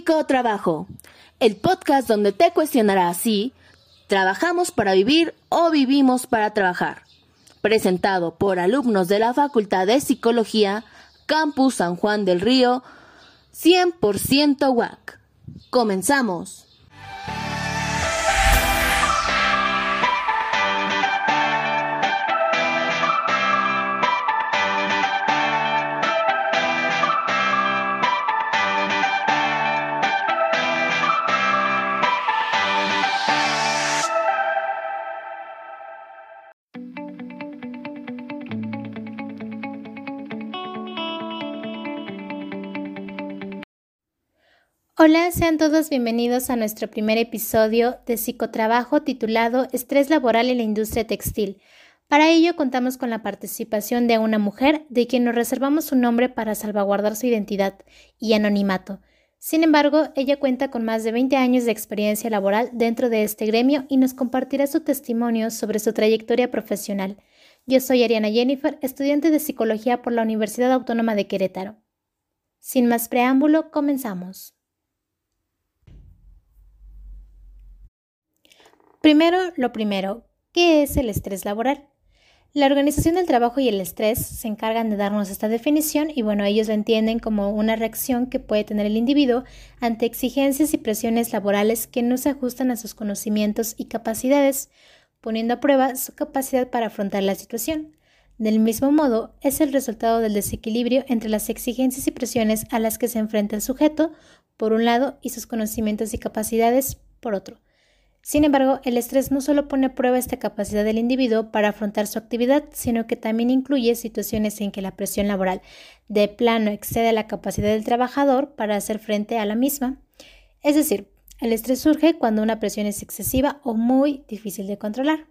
Psicotrabajo, el podcast donde te cuestionará si trabajamos para vivir o vivimos para trabajar. Presentado por alumnos de la Facultad de Psicología, Campus San Juan del Río, 100% WAC. Comenzamos. Hola, sean todos bienvenidos a nuestro primer episodio de psicotrabajo titulado Estrés laboral en la industria textil. Para ello contamos con la participación de una mujer de quien nos reservamos su nombre para salvaguardar su identidad y anonimato. Sin embargo, ella cuenta con más de 20 años de experiencia laboral dentro de este gremio y nos compartirá su testimonio sobre su trayectoria profesional. Yo soy Ariana Jennifer, estudiante de psicología por la Universidad Autónoma de Querétaro. Sin más preámbulo, comenzamos. Primero, lo primero, ¿qué es el estrés laboral? La organización del trabajo y el estrés se encargan de darnos esta definición y bueno, ellos lo entienden como una reacción que puede tener el individuo ante exigencias y presiones laborales que no se ajustan a sus conocimientos y capacidades, poniendo a prueba su capacidad para afrontar la situación. Del mismo modo, es el resultado del desequilibrio entre las exigencias y presiones a las que se enfrenta el sujeto, por un lado, y sus conocimientos y capacidades, por otro. Sin embargo, el estrés no solo pone a prueba esta capacidad del individuo para afrontar su actividad, sino que también incluye situaciones en que la presión laboral de plano excede la capacidad del trabajador para hacer frente a la misma. Es decir, el estrés surge cuando una presión es excesiva o muy difícil de controlar.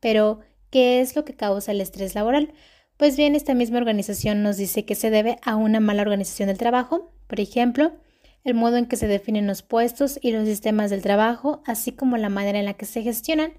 Pero, ¿qué es lo que causa el estrés laboral? Pues bien, esta misma organización nos dice que se debe a una mala organización del trabajo, por ejemplo, el modo en que se definen los puestos y los sistemas del trabajo, así como la manera en la que se gestionan,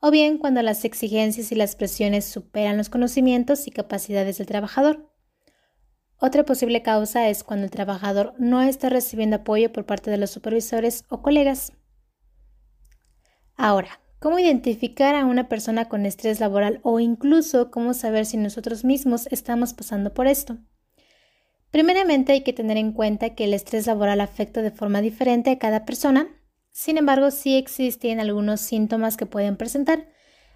o bien cuando las exigencias y las presiones superan los conocimientos y capacidades del trabajador. Otra posible causa es cuando el trabajador no está recibiendo apoyo por parte de los supervisores o colegas. Ahora, ¿cómo identificar a una persona con estrés laboral o incluso cómo saber si nosotros mismos estamos pasando por esto? Primeramente hay que tener en cuenta que el estrés laboral afecta de forma diferente a cada persona, sin embargo sí existen algunos síntomas que pueden presentar.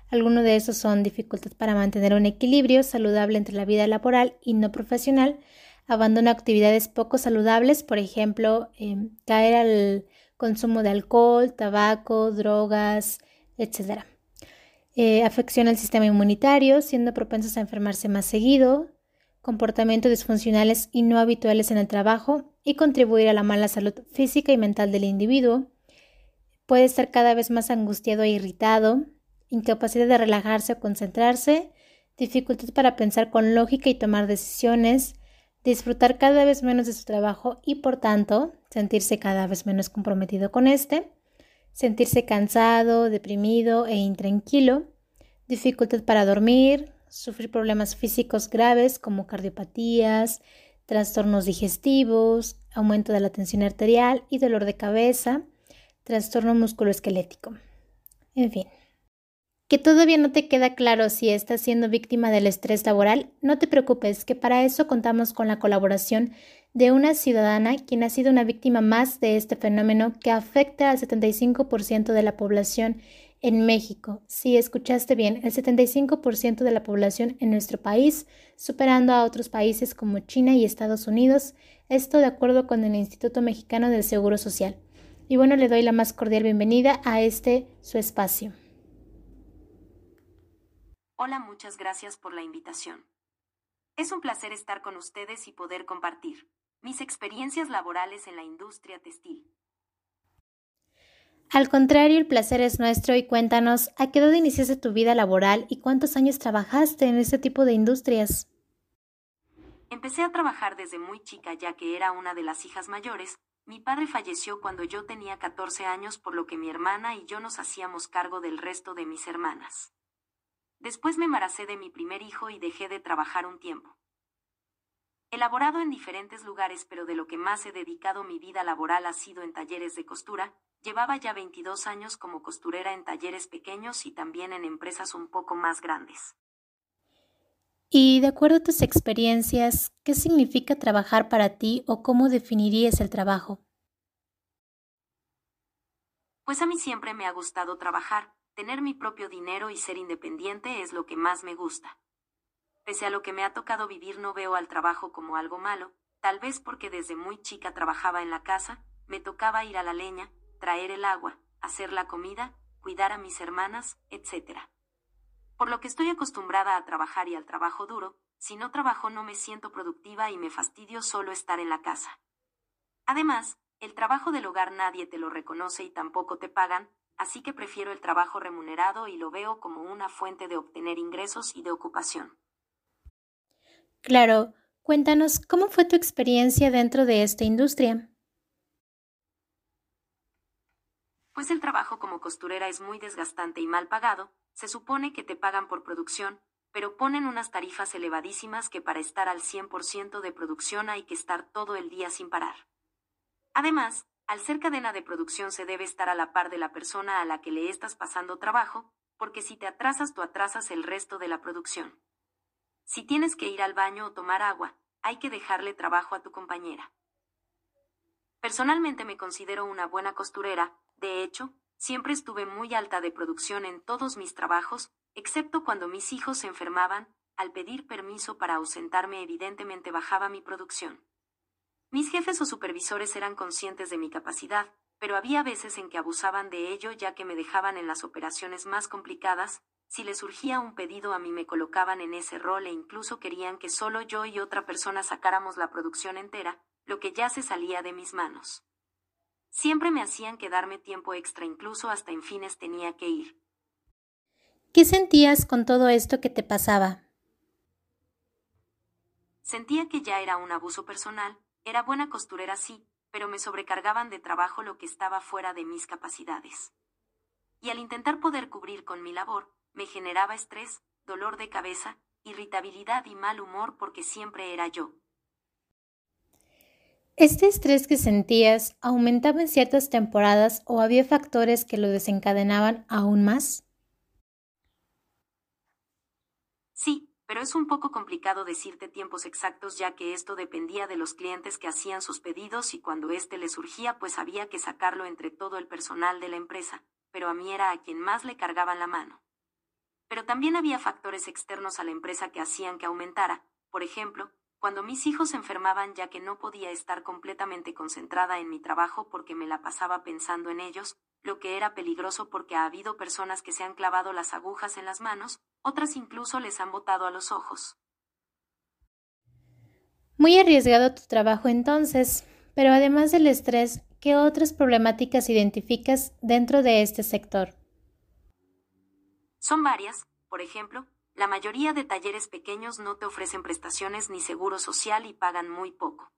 Algunos de esos son dificultad para mantener un equilibrio saludable entre la vida laboral y no profesional, abandono de actividades poco saludables, por ejemplo, em, caer al consumo de alcohol, tabaco, drogas, etc. Eh, afección al sistema inmunitario, siendo propensos a enfermarse más seguido, comportamientos disfuncionales y no habituales en el trabajo y contribuir a la mala salud física y mental del individuo. Puede estar cada vez más angustiado e irritado, incapacidad de relajarse o concentrarse, dificultad para pensar con lógica y tomar decisiones, disfrutar cada vez menos de su trabajo y por tanto sentirse cada vez menos comprometido con este, sentirse cansado, deprimido e intranquilo, dificultad para dormir, sufrir problemas físicos graves como cardiopatías, trastornos digestivos, aumento de la tensión arterial y dolor de cabeza, trastorno musculoesquelético. En fin. ¿Que todavía no te queda claro si estás siendo víctima del estrés laboral? No te preocupes, que para eso contamos con la colaboración de una ciudadana quien ha sido una víctima más de este fenómeno que afecta al 75% de la población en México. Si escuchaste bien, el 75% de la población en nuestro país, superando a otros países como China y Estados Unidos, esto de acuerdo con el Instituto Mexicano del Seguro Social. Y bueno, le doy la más cordial bienvenida a este su espacio. Hola, muchas gracias por la invitación. Es un placer estar con ustedes y poder compartir mis experiencias laborales en la industria textil. Al contrario, el placer es nuestro y cuéntanos, ¿a qué edad iniciaste tu vida laboral y cuántos años trabajaste en este tipo de industrias? Empecé a trabajar desde muy chica ya que era una de las hijas mayores. Mi padre falleció cuando yo tenía 14 años por lo que mi hermana y yo nos hacíamos cargo del resto de mis hermanas. Después me embaracé de mi primer hijo y dejé de trabajar un tiempo. Elaborado en diferentes lugares, pero de lo que más he dedicado mi vida laboral ha sido en talleres de costura, llevaba ya 22 años como costurera en talleres pequeños y también en empresas un poco más grandes. Y de acuerdo a tus experiencias, ¿qué significa trabajar para ti o cómo definirías el trabajo? Pues a mí siempre me ha gustado trabajar, tener mi propio dinero y ser independiente es lo que más me gusta. Pese a lo que me ha tocado vivir no veo al trabajo como algo malo, tal vez porque desde muy chica trabajaba en la casa, me tocaba ir a la leña, traer el agua, hacer la comida, cuidar a mis hermanas, etc por lo que estoy acostumbrada a trabajar y al trabajo duro, si no trabajo no me siento productiva y me fastidio solo estar en la casa. Además, el trabajo del hogar nadie te lo reconoce y tampoco te pagan, así que prefiero el trabajo remunerado y lo veo como una fuente de obtener ingresos y de ocupación. Claro, cuéntanos cómo fue tu experiencia dentro de esta industria. Pues el trabajo como costurera es muy desgastante y mal pagado, se supone que te pagan por producción, pero ponen unas tarifas elevadísimas que para estar al 100% de producción hay que estar todo el día sin parar. Además, al ser cadena de producción se debe estar a la par de la persona a la que le estás pasando trabajo, porque si te atrasas tú atrasas el resto de la producción. Si tienes que ir al baño o tomar agua, hay que dejarle trabajo a tu compañera. Personalmente me considero una buena costurera, de hecho, Siempre estuve muy alta de producción en todos mis trabajos, excepto cuando mis hijos se enfermaban, al pedir permiso para ausentarme evidentemente bajaba mi producción. Mis jefes o supervisores eran conscientes de mi capacidad, pero había veces en que abusaban de ello ya que me dejaban en las operaciones más complicadas, si les surgía un pedido a mí me colocaban en ese rol e incluso querían que solo yo y otra persona sacáramos la producción entera, lo que ya se salía de mis manos. Siempre me hacían quedarme tiempo extra, incluso hasta en fines tenía que ir. ¿Qué sentías con todo esto que te pasaba? Sentía que ya era un abuso personal, era buena costurera sí, pero me sobrecargaban de trabajo lo que estaba fuera de mis capacidades. Y al intentar poder cubrir con mi labor, me generaba estrés, dolor de cabeza, irritabilidad y mal humor porque siempre era yo. ¿Este estrés que sentías aumentaba en ciertas temporadas o había factores que lo desencadenaban aún más? Sí, pero es un poco complicado decirte tiempos exactos ya que esto dependía de los clientes que hacían sus pedidos y cuando éste le surgía pues había que sacarlo entre todo el personal de la empresa, pero a mí era a quien más le cargaban la mano. Pero también había factores externos a la empresa que hacían que aumentara, por ejemplo, cuando mis hijos se enfermaban ya que no podía estar completamente concentrada en mi trabajo porque me la pasaba pensando en ellos, lo que era peligroso porque ha habido personas que se han clavado las agujas en las manos, otras incluso les han botado a los ojos. Muy arriesgado tu trabajo entonces, pero además del estrés, ¿qué otras problemáticas identificas dentro de este sector? Son varias, por ejemplo, la mayoría de talleres pequeños no te ofrecen prestaciones ni seguro social y pagan muy poco.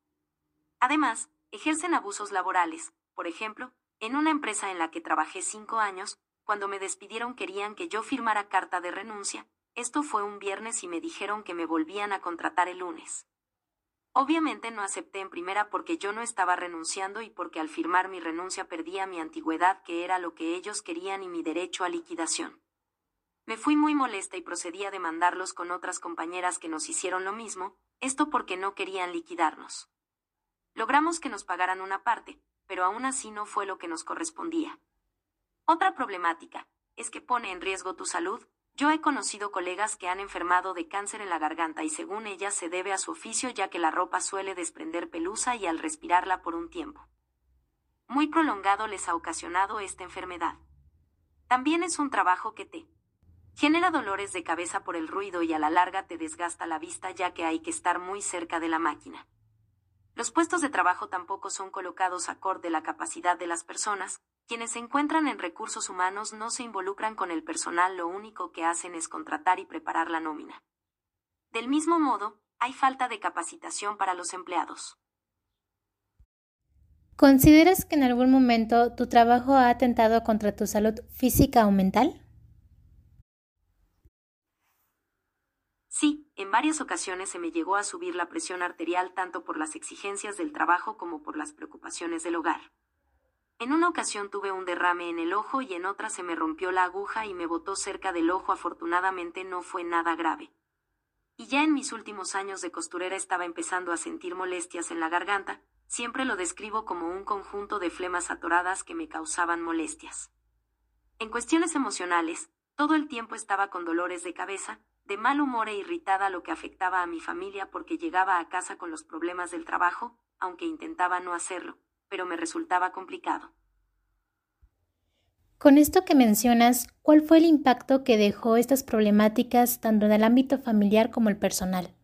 Además, ejercen abusos laborales. Por ejemplo, en una empresa en la que trabajé cinco años, cuando me despidieron querían que yo firmara carta de renuncia. Esto fue un viernes y me dijeron que me volvían a contratar el lunes. Obviamente no acepté en primera porque yo no estaba renunciando y porque al firmar mi renuncia perdía mi antigüedad que era lo que ellos querían y mi derecho a liquidación. Me fui muy molesta y procedí a demandarlos con otras compañeras que nos hicieron lo mismo, esto porque no querían liquidarnos. Logramos que nos pagaran una parte, pero aún así no fue lo que nos correspondía. Otra problemática es que pone en riesgo tu salud. Yo he conocido colegas que han enfermado de cáncer en la garganta y según ellas se debe a su oficio ya que la ropa suele desprender pelusa y al respirarla por un tiempo. Muy prolongado les ha ocasionado esta enfermedad. También es un trabajo que te Genera dolores de cabeza por el ruido y a la larga te desgasta la vista ya que hay que estar muy cerca de la máquina. Los puestos de trabajo tampoco son colocados acorde la capacidad de las personas, quienes se encuentran en recursos humanos no se involucran con el personal, lo único que hacen es contratar y preparar la nómina. Del mismo modo, hay falta de capacitación para los empleados. ¿Consideras que en algún momento tu trabajo ha atentado contra tu salud física o mental? Sí, en varias ocasiones se me llegó a subir la presión arterial tanto por las exigencias del trabajo como por las preocupaciones del hogar. En una ocasión tuve un derrame en el ojo y en otra se me rompió la aguja y me botó cerca del ojo. Afortunadamente no fue nada grave. Y ya en mis últimos años de costurera estaba empezando a sentir molestias en la garganta, siempre lo describo como un conjunto de flemas atoradas que me causaban molestias. En cuestiones emocionales, todo el tiempo estaba con dolores de cabeza, de mal humor e irritada lo que afectaba a mi familia porque llegaba a casa con los problemas del trabajo, aunque intentaba no hacerlo, pero me resultaba complicado. Con esto que mencionas, ¿cuál fue el impacto que dejó estas problemáticas tanto en el ámbito familiar como el personal?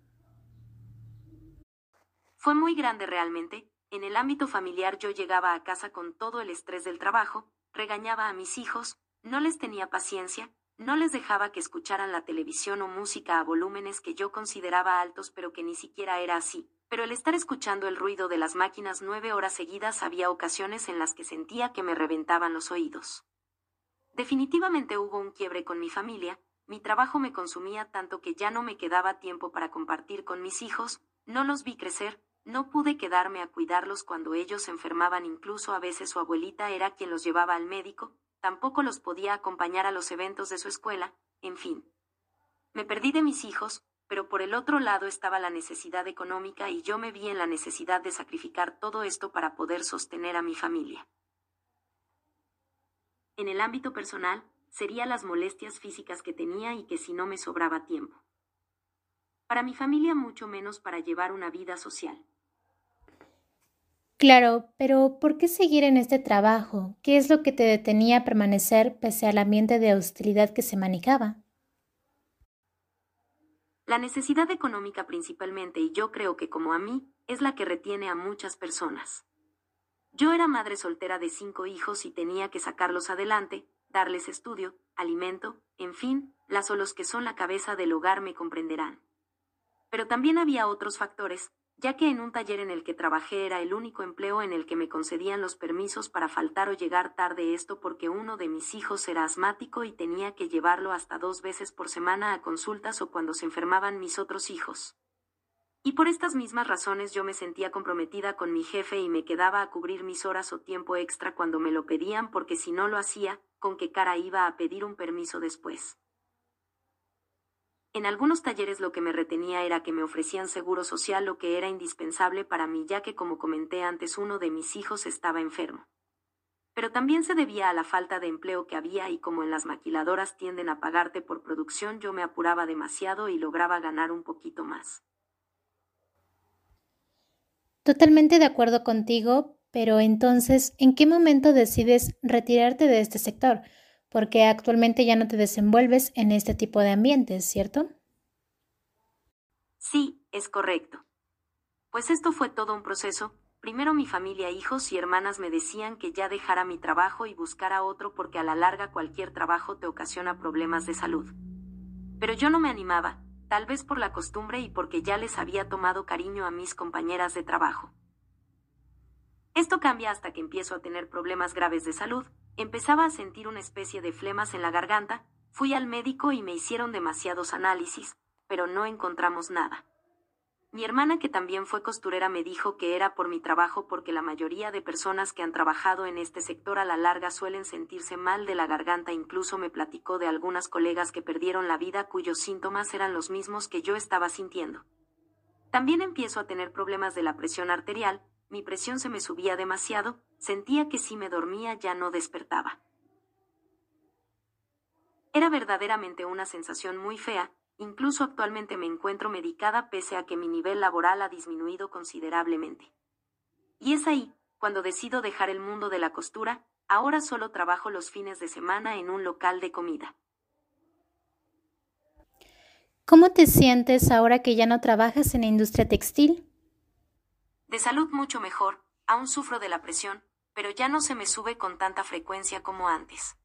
Fue muy grande realmente. En el ámbito familiar yo llegaba a casa con todo el estrés del trabajo, regañaba a mis hijos, no les tenía paciencia, no les dejaba que escucharan la televisión o música a volúmenes que yo consideraba altos pero que ni siquiera era así. Pero el estar escuchando el ruido de las máquinas nueve horas seguidas había ocasiones en las que sentía que me reventaban los oídos. Definitivamente hubo un quiebre con mi familia, mi trabajo me consumía tanto que ya no me quedaba tiempo para compartir con mis hijos, no los vi crecer, no pude quedarme a cuidarlos cuando ellos enfermaban, incluso a veces su abuelita era quien los llevaba al médico, tampoco los podía acompañar a los eventos de su escuela, en fin. Me perdí de mis hijos, pero por el otro lado estaba la necesidad económica y yo me vi en la necesidad de sacrificar todo esto para poder sostener a mi familia. En el ámbito personal, sería las molestias físicas que tenía y que si no me sobraba tiempo. Para mi familia mucho menos para llevar una vida social. Claro, pero ¿por qué seguir en este trabajo? ¿Qué es lo que te detenía a permanecer pese al ambiente de hostilidad que se manejaba? La necesidad económica principalmente, y yo creo que como a mí, es la que retiene a muchas personas. Yo era madre soltera de cinco hijos y tenía que sacarlos adelante, darles estudio, alimento, en fin, las o los que son la cabeza del hogar me comprenderán. Pero también había otros factores, ya que en un taller en el que trabajé era el único empleo en el que me concedían los permisos para faltar o llegar tarde esto porque uno de mis hijos era asmático y tenía que llevarlo hasta dos veces por semana a consultas o cuando se enfermaban mis otros hijos. Y por estas mismas razones yo me sentía comprometida con mi jefe y me quedaba a cubrir mis horas o tiempo extra cuando me lo pedían porque si no lo hacía, con qué cara iba a pedir un permiso después. En algunos talleres lo que me retenía era que me ofrecían seguro social lo que era indispensable para mí ya que como comenté antes uno de mis hijos estaba enfermo. Pero también se debía a la falta de empleo que había y como en las maquiladoras tienden a pagarte por producción yo me apuraba demasiado y lograba ganar un poquito más. Totalmente de acuerdo contigo, pero entonces, ¿en qué momento decides retirarte de este sector? Porque actualmente ya no te desenvuelves en este tipo de ambientes, ¿cierto? Sí, es correcto. Pues esto fue todo un proceso. Primero mi familia, hijos y hermanas me decían que ya dejara mi trabajo y buscara otro porque a la larga cualquier trabajo te ocasiona problemas de salud. Pero yo no me animaba, tal vez por la costumbre y porque ya les había tomado cariño a mis compañeras de trabajo. Esto cambia hasta que empiezo a tener problemas graves de salud, Empezaba a sentir una especie de flemas en la garganta, fui al médico y me hicieron demasiados análisis, pero no encontramos nada. Mi hermana, que también fue costurera, me dijo que era por mi trabajo porque la mayoría de personas que han trabajado en este sector a la larga suelen sentirse mal de la garganta. Incluso me platicó de algunas colegas que perdieron la vida cuyos síntomas eran los mismos que yo estaba sintiendo. También empiezo a tener problemas de la presión arterial, mi presión se me subía demasiado, sentía que si me dormía ya no despertaba. Era verdaderamente una sensación muy fea, incluso actualmente me encuentro medicada pese a que mi nivel laboral ha disminuido considerablemente. Y es ahí, cuando decido dejar el mundo de la costura, ahora solo trabajo los fines de semana en un local de comida. ¿Cómo te sientes ahora que ya no trabajas en la industria textil? De salud mucho mejor, aún sufro de la presión, pero ya no se me sube con tanta frecuencia como antes.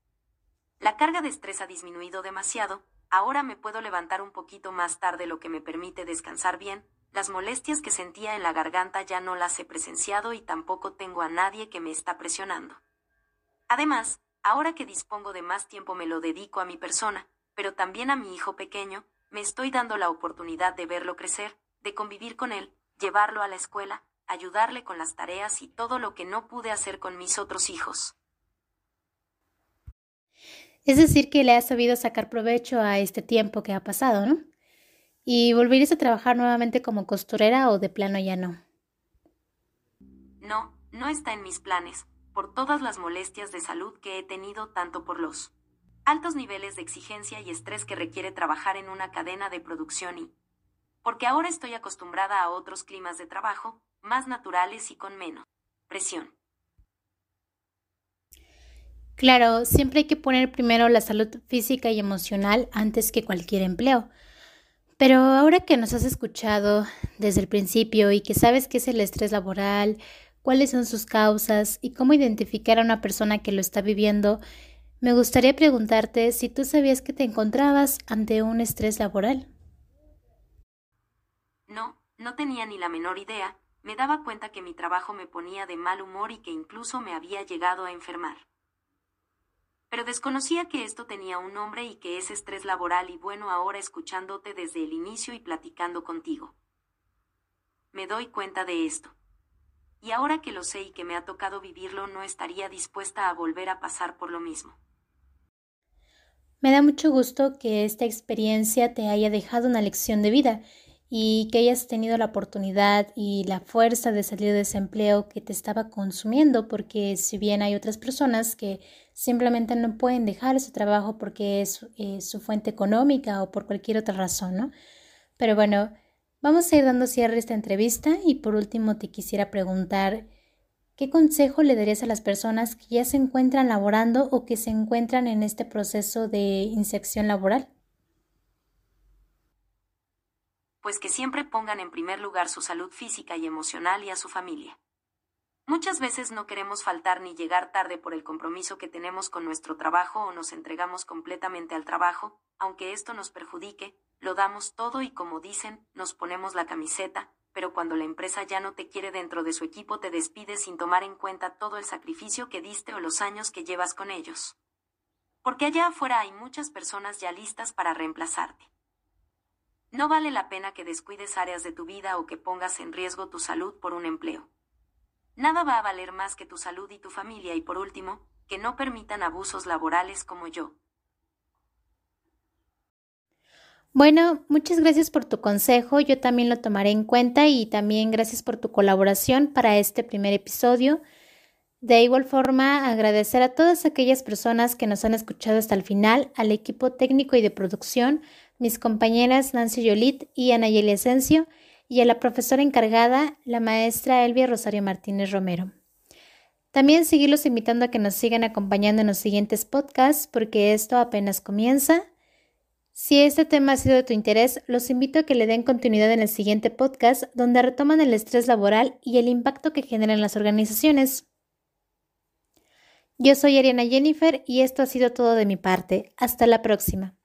La carga de estrés ha disminuido demasiado, ahora me puedo levantar un poquito más tarde lo que me permite descansar bien, las molestias que sentía en la garganta ya no las he presenciado y tampoco tengo a nadie que me está presionando. Además, ahora que dispongo de más tiempo me lo dedico a mi persona, pero también a mi hijo pequeño, me estoy dando la oportunidad de verlo crecer, de convivir con él, llevarlo a la escuela, ayudarle con las tareas y todo lo que no pude hacer con mis otros hijos. Es decir, que le has sabido sacar provecho a este tiempo que ha pasado, ¿no? ¿Y volverías a trabajar nuevamente como costurera o de plano ya no? No, no está en mis planes, por todas las molestias de salud que he tenido tanto por los altos niveles de exigencia y estrés que requiere trabajar en una cadena de producción y porque ahora estoy acostumbrada a otros climas de trabajo, más naturales y con menos presión. Claro, siempre hay que poner primero la salud física y emocional antes que cualquier empleo. Pero ahora que nos has escuchado desde el principio y que sabes qué es el estrés laboral, cuáles son sus causas y cómo identificar a una persona que lo está viviendo, me gustaría preguntarte si tú sabías que te encontrabas ante un estrés laboral. No, no tenía ni la menor idea, me daba cuenta que mi trabajo me ponía de mal humor y que incluso me había llegado a enfermar. Pero desconocía que esto tenía un nombre y que es estrés laboral y bueno ahora escuchándote desde el inicio y platicando contigo. Me doy cuenta de esto. Y ahora que lo sé y que me ha tocado vivirlo no estaría dispuesta a volver a pasar por lo mismo. Me da mucho gusto que esta experiencia te haya dejado una lección de vida y que hayas tenido la oportunidad y la fuerza de salir de ese empleo que te estaba consumiendo, porque si bien hay otras personas que simplemente no pueden dejar ese trabajo porque es eh, su fuente económica o por cualquier otra razón, ¿no? Pero bueno, vamos a ir dando cierre a esta entrevista y por último te quisiera preguntar, ¿qué consejo le darías a las personas que ya se encuentran laborando o que se encuentran en este proceso de inserción laboral? Pues que siempre pongan en primer lugar su salud física y emocional y a su familia. Muchas veces no queremos faltar ni llegar tarde por el compromiso que tenemos con nuestro trabajo o nos entregamos completamente al trabajo, aunque esto nos perjudique, lo damos todo y como dicen, nos ponemos la camiseta, pero cuando la empresa ya no te quiere dentro de su equipo te despide sin tomar en cuenta todo el sacrificio que diste o los años que llevas con ellos. Porque allá afuera hay muchas personas ya listas para reemplazarte. No vale la pena que descuides áreas de tu vida o que pongas en riesgo tu salud por un empleo. Nada va a valer más que tu salud y tu familia y por último, que no permitan abusos laborales como yo. Bueno, muchas gracias por tu consejo, yo también lo tomaré en cuenta y también gracias por tu colaboración para este primer episodio. De igual forma, agradecer a todas aquellas personas que nos han escuchado hasta el final, al equipo técnico y de producción, mis compañeras Nancy Yolit y Anayeli Asensio, y a la profesora encargada, la maestra Elvia Rosario Martínez Romero. También seguirlos invitando a que nos sigan acompañando en los siguientes podcasts, porque esto apenas comienza. Si este tema ha sido de tu interés, los invito a que le den continuidad en el siguiente podcast, donde retoman el estrés laboral y el impacto que generan las organizaciones. Yo soy Ariana Jennifer y esto ha sido todo de mi parte. Hasta la próxima.